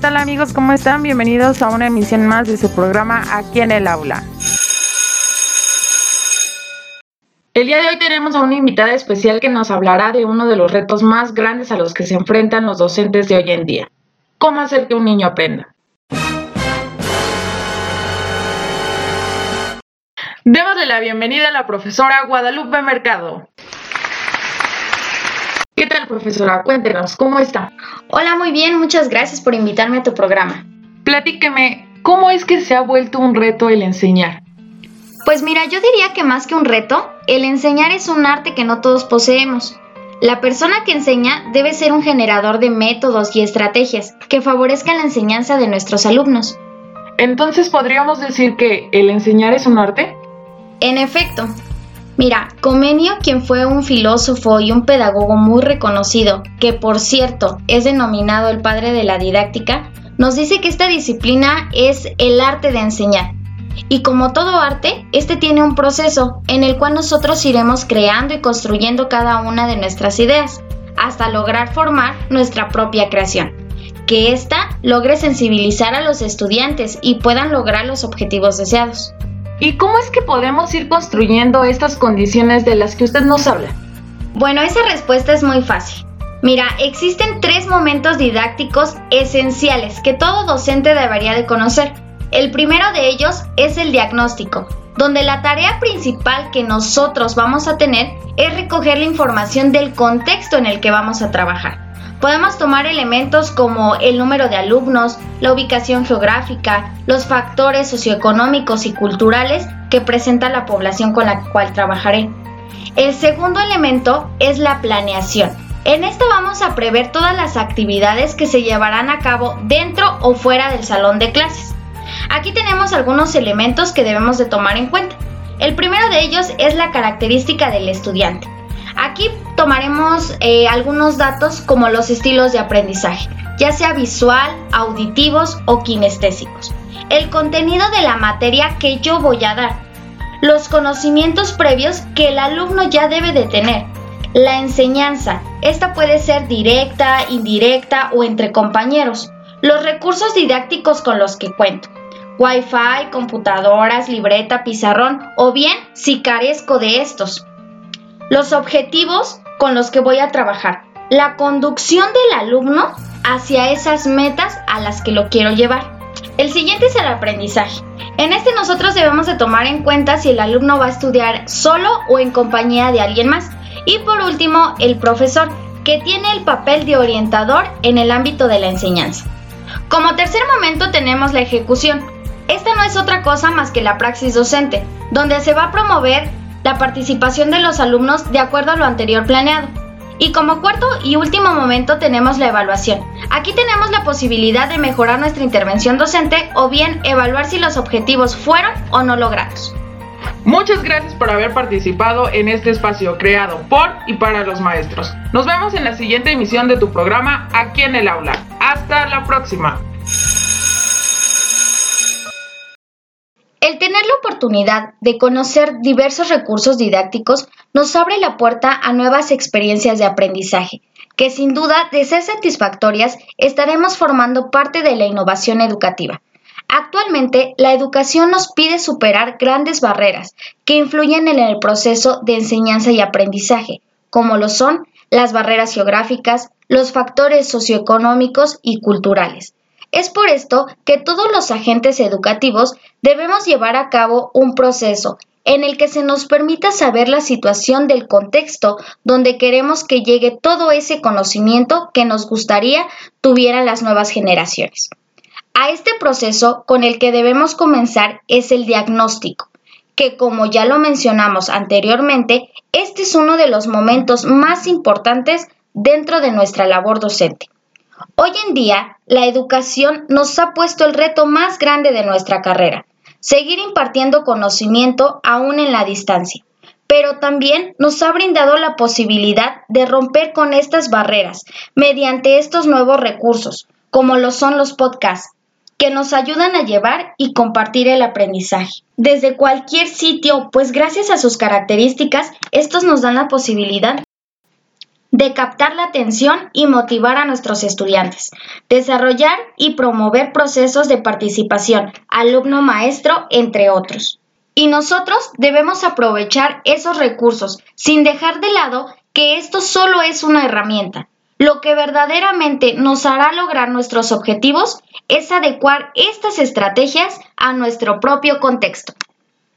tal amigos? ¿Cómo están? Bienvenidos a una emisión más de su programa aquí en el aula. El día de hoy tenemos a una invitada especial que nos hablará de uno de los retos más grandes a los que se enfrentan los docentes de hoy en día. ¿Cómo hacer que un niño aprenda? Démosle la bienvenida a la profesora Guadalupe Mercado. ¿Qué tal, profesora? Cuéntenos, ¿cómo está? Hola, muy bien, muchas gracias por invitarme a tu programa. Platíqueme, ¿cómo es que se ha vuelto un reto el enseñar? Pues mira, yo diría que más que un reto, el enseñar es un arte que no todos poseemos. La persona que enseña debe ser un generador de métodos y estrategias que favorezcan la enseñanza de nuestros alumnos. Entonces, ¿podríamos decir que el enseñar es un arte? En efecto, Mira, Comenio, quien fue un filósofo y un pedagogo muy reconocido, que por cierto es denominado el padre de la didáctica, nos dice que esta disciplina es el arte de enseñar. Y como todo arte, este tiene un proceso en el cual nosotros iremos creando y construyendo cada una de nuestras ideas, hasta lograr formar nuestra propia creación. Que ésta logre sensibilizar a los estudiantes y puedan lograr los objetivos deseados. ¿Y cómo es que podemos ir construyendo estas condiciones de las que usted nos habla? Bueno, esa respuesta es muy fácil. Mira, existen tres momentos didácticos esenciales que todo docente debería de conocer. El primero de ellos es el diagnóstico, donde la tarea principal que nosotros vamos a tener es recoger la información del contexto en el que vamos a trabajar. Podemos tomar elementos como el número de alumnos, la ubicación geográfica, los factores socioeconómicos y culturales que presenta la población con la cual trabajaré. El segundo elemento es la planeación. En esto vamos a prever todas las actividades que se llevarán a cabo dentro o fuera del salón de clases. Aquí tenemos algunos elementos que debemos de tomar en cuenta. El primero de ellos es la característica del estudiante. Aquí tomaremos eh, algunos datos como los estilos de aprendizaje, ya sea visual, auditivos o kinestésicos. El contenido de la materia que yo voy a dar. Los conocimientos previos que el alumno ya debe de tener. La enseñanza. Esta puede ser directa, indirecta o entre compañeros. Los recursos didácticos con los que cuento. Wi-Fi, computadoras, libreta, pizarrón o bien si carezco de estos los objetivos con los que voy a trabajar, la conducción del alumno hacia esas metas a las que lo quiero llevar. El siguiente es el aprendizaje. En este nosotros debemos de tomar en cuenta si el alumno va a estudiar solo o en compañía de alguien más. Y por último, el profesor, que tiene el papel de orientador en el ámbito de la enseñanza. Como tercer momento tenemos la ejecución. Esta no es otra cosa más que la praxis docente, donde se va a promover la participación de los alumnos de acuerdo a lo anterior planeado. Y como cuarto y último momento tenemos la evaluación. Aquí tenemos la posibilidad de mejorar nuestra intervención docente o bien evaluar si los objetivos fueron o no logrados. Muchas gracias por haber participado en este espacio creado por y para los maestros. Nos vemos en la siguiente emisión de tu programa aquí en el aula. Hasta la próxima. El tener la de conocer diversos recursos didácticos nos abre la puerta a nuevas experiencias de aprendizaje, que sin duda, de ser satisfactorias, estaremos formando parte de la innovación educativa. Actualmente, la educación nos pide superar grandes barreras que influyen en el proceso de enseñanza y aprendizaje, como lo son las barreras geográficas, los factores socioeconómicos y culturales. Es por esto que todos los agentes educativos debemos llevar a cabo un proceso en el que se nos permita saber la situación del contexto donde queremos que llegue todo ese conocimiento que nos gustaría tuvieran las nuevas generaciones. A este proceso con el que debemos comenzar es el diagnóstico, que como ya lo mencionamos anteriormente, este es uno de los momentos más importantes dentro de nuestra labor docente. Hoy en día, la educación nos ha puesto el reto más grande de nuestra carrera, seguir impartiendo conocimiento aún en la distancia, pero también nos ha brindado la posibilidad de romper con estas barreras mediante estos nuevos recursos, como lo son los podcasts, que nos ayudan a llevar y compartir el aprendizaje. Desde cualquier sitio, pues gracias a sus características, estos nos dan la posibilidad de captar la atención y motivar a nuestros estudiantes, desarrollar y promover procesos de participación, alumno-maestro, entre otros. Y nosotros debemos aprovechar esos recursos sin dejar de lado que esto solo es una herramienta. Lo que verdaderamente nos hará lograr nuestros objetivos es adecuar estas estrategias a nuestro propio contexto.